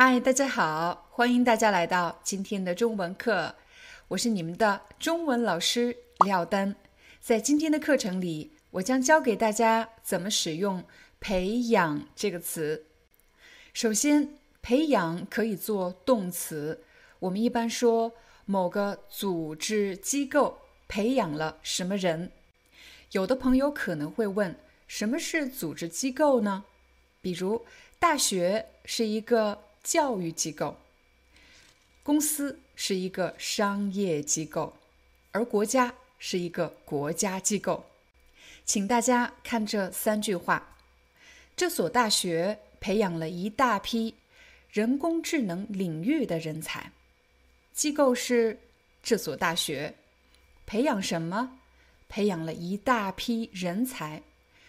嗨，大家好，欢迎大家来到今天的中文课，我是你们的中文老师廖丹。在今天的课程里，我将教给大家怎么使用“培养”这个词。首先，“培养”可以做动词，我们一般说某个组织机构培养了什么人。有的朋友可能会问，什么是组织机构呢？比如，大学是一个。教育机构，公司是一个商业机构，而国家是一个国家机构。请大家看这三句话：这所大学培养了一大批人工智能领域的人才。机构是这所大学，培养什么？培养了一大批人才。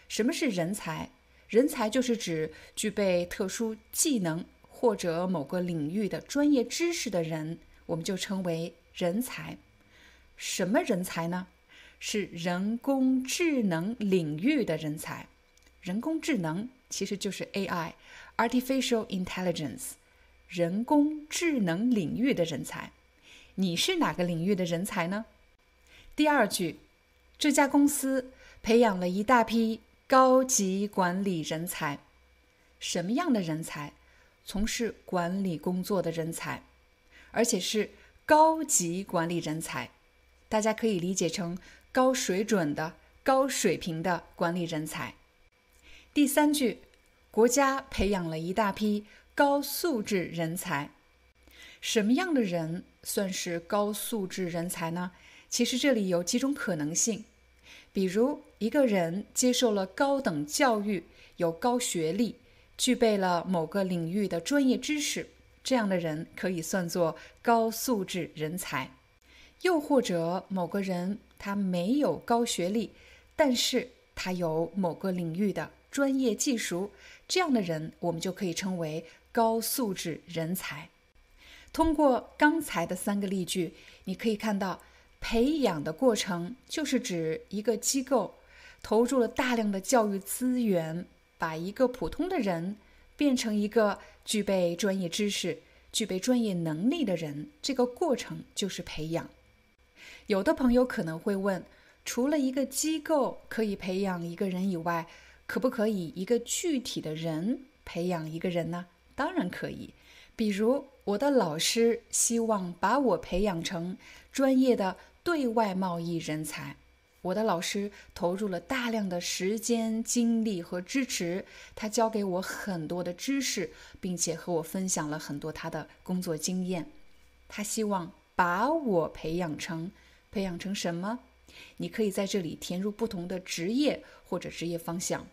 什么是人才？人才就是指具备特殊技能。或者某个领域的专业知识的人，我们就称为人才。什么人才呢？是人工智能领域的人才。人工智能其实就是 AI，Artificial Intelligence，人工智能领域的人才。你是哪个领域的人才呢？第二句，这家公司培养了一大批高级管理人才。什么样的人才？从事管理工作的人才，而且是高级管理人才，大家可以理解成高水准的、高水平的管理人才。第三句，国家培养了一大批高素质人才。什么样的人算是高素质人才呢？其实这里有几种可能性，比如一个人接受了高等教育，有高学历。具备了某个领域的专业知识，这样的人可以算作高素质人才。又或者某个人他没有高学历，但是他有某个领域的专业技术，这样的人我们就可以称为高素质人才。通过刚才的三个例句，你可以看到，培养的过程就是指一个机构投入了大量的教育资源。把一个普通的人变成一个具备专业知识、具备专业能力的人，这个过程就是培养。有的朋友可能会问：除了一个机构可以培养一个人以外，可不可以一个具体的人培养一个人呢？当然可以。比如，我的老师希望把我培养成专业的对外贸易人才。我的老师投入了大量的时间、精力和支持，他教给我很多的知识，并且和我分享了很多他的工作经验。他希望把我培养成，培养成什么？你可以在这里填入不同的职业或者职业方向。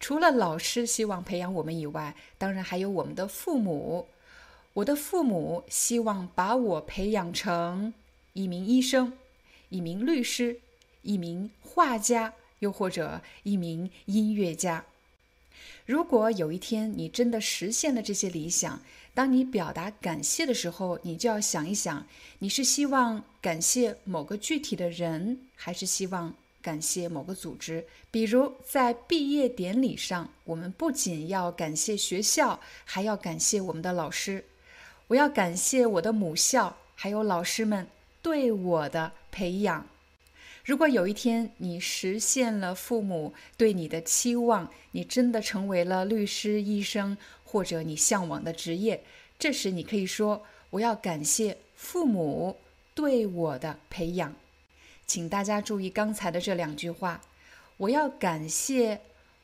除了老师希望培养我们以外，当然还有我们的父母。我的父母希望把我培养成一名医生，一名律师。一名画家，又或者一名音乐家。如果有一天你真的实现了这些理想，当你表达感谢的时候，你就要想一想：你是希望感谢某个具体的人，还是希望感谢某个组织？比如在毕业典礼上，我们不仅要感谢学校，还要感谢我们的老师。我要感谢我的母校，还有老师们对我的培养。如果有一天你实现了父母对你的期望，你真的成为了律师、医生或者你向往的职业，这时你可以说：“我要感谢父母对我的培养。”请大家注意刚才的这两句话：“我要感谢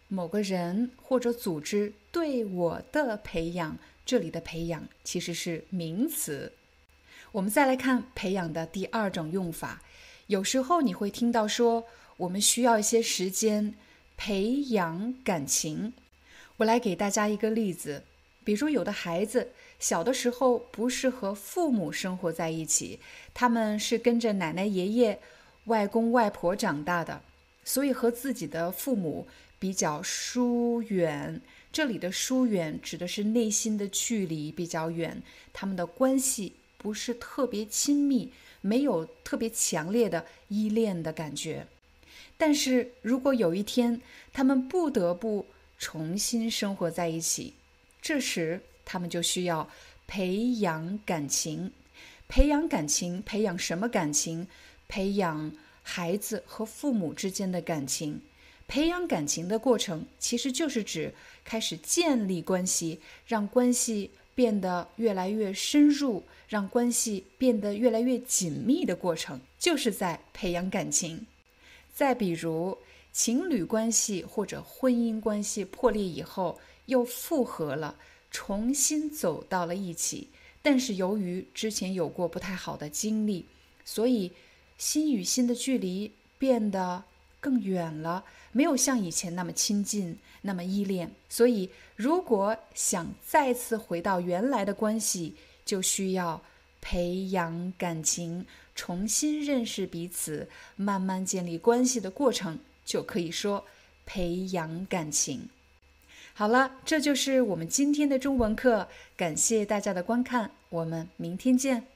某个人或者组织对我的培养。”这里的“培养”其实是名词。我们再来看培养的第二种用法。有时候你会听到说，我们需要一些时间培养感情。我来给大家一个例子，比如有的孩子小的时候不是和父母生活在一起，他们是跟着奶奶、爷爷、外公、外婆长大的，所以和自己的父母比较疏远。这里的疏远指的是内心的距离比较远，他们的关系不是特别亲密，没有特别强烈的依恋的感觉。但是如果有一天他们不得不重新生活在一起，这时他们就需要培养感情。培养感情，培养什么感情？培养孩子和父母之间的感情。培养感情的过程，其实就是指开始建立关系，让关系变得越来越深入，让关系变得越来越紧密的过程，就是在培养感情。再比如，情侣关系或者婚姻关系破裂以后又复合了，重新走到了一起，但是由于之前有过不太好的经历，所以心与心的距离变得。更远了，没有像以前那么亲近，那么依恋。所以，如果想再次回到原来的关系，就需要培养感情，重新认识彼此，慢慢建立关系的过程，就可以说培养感情。好了，这就是我们今天的中文课，感谢大家的观看，我们明天见。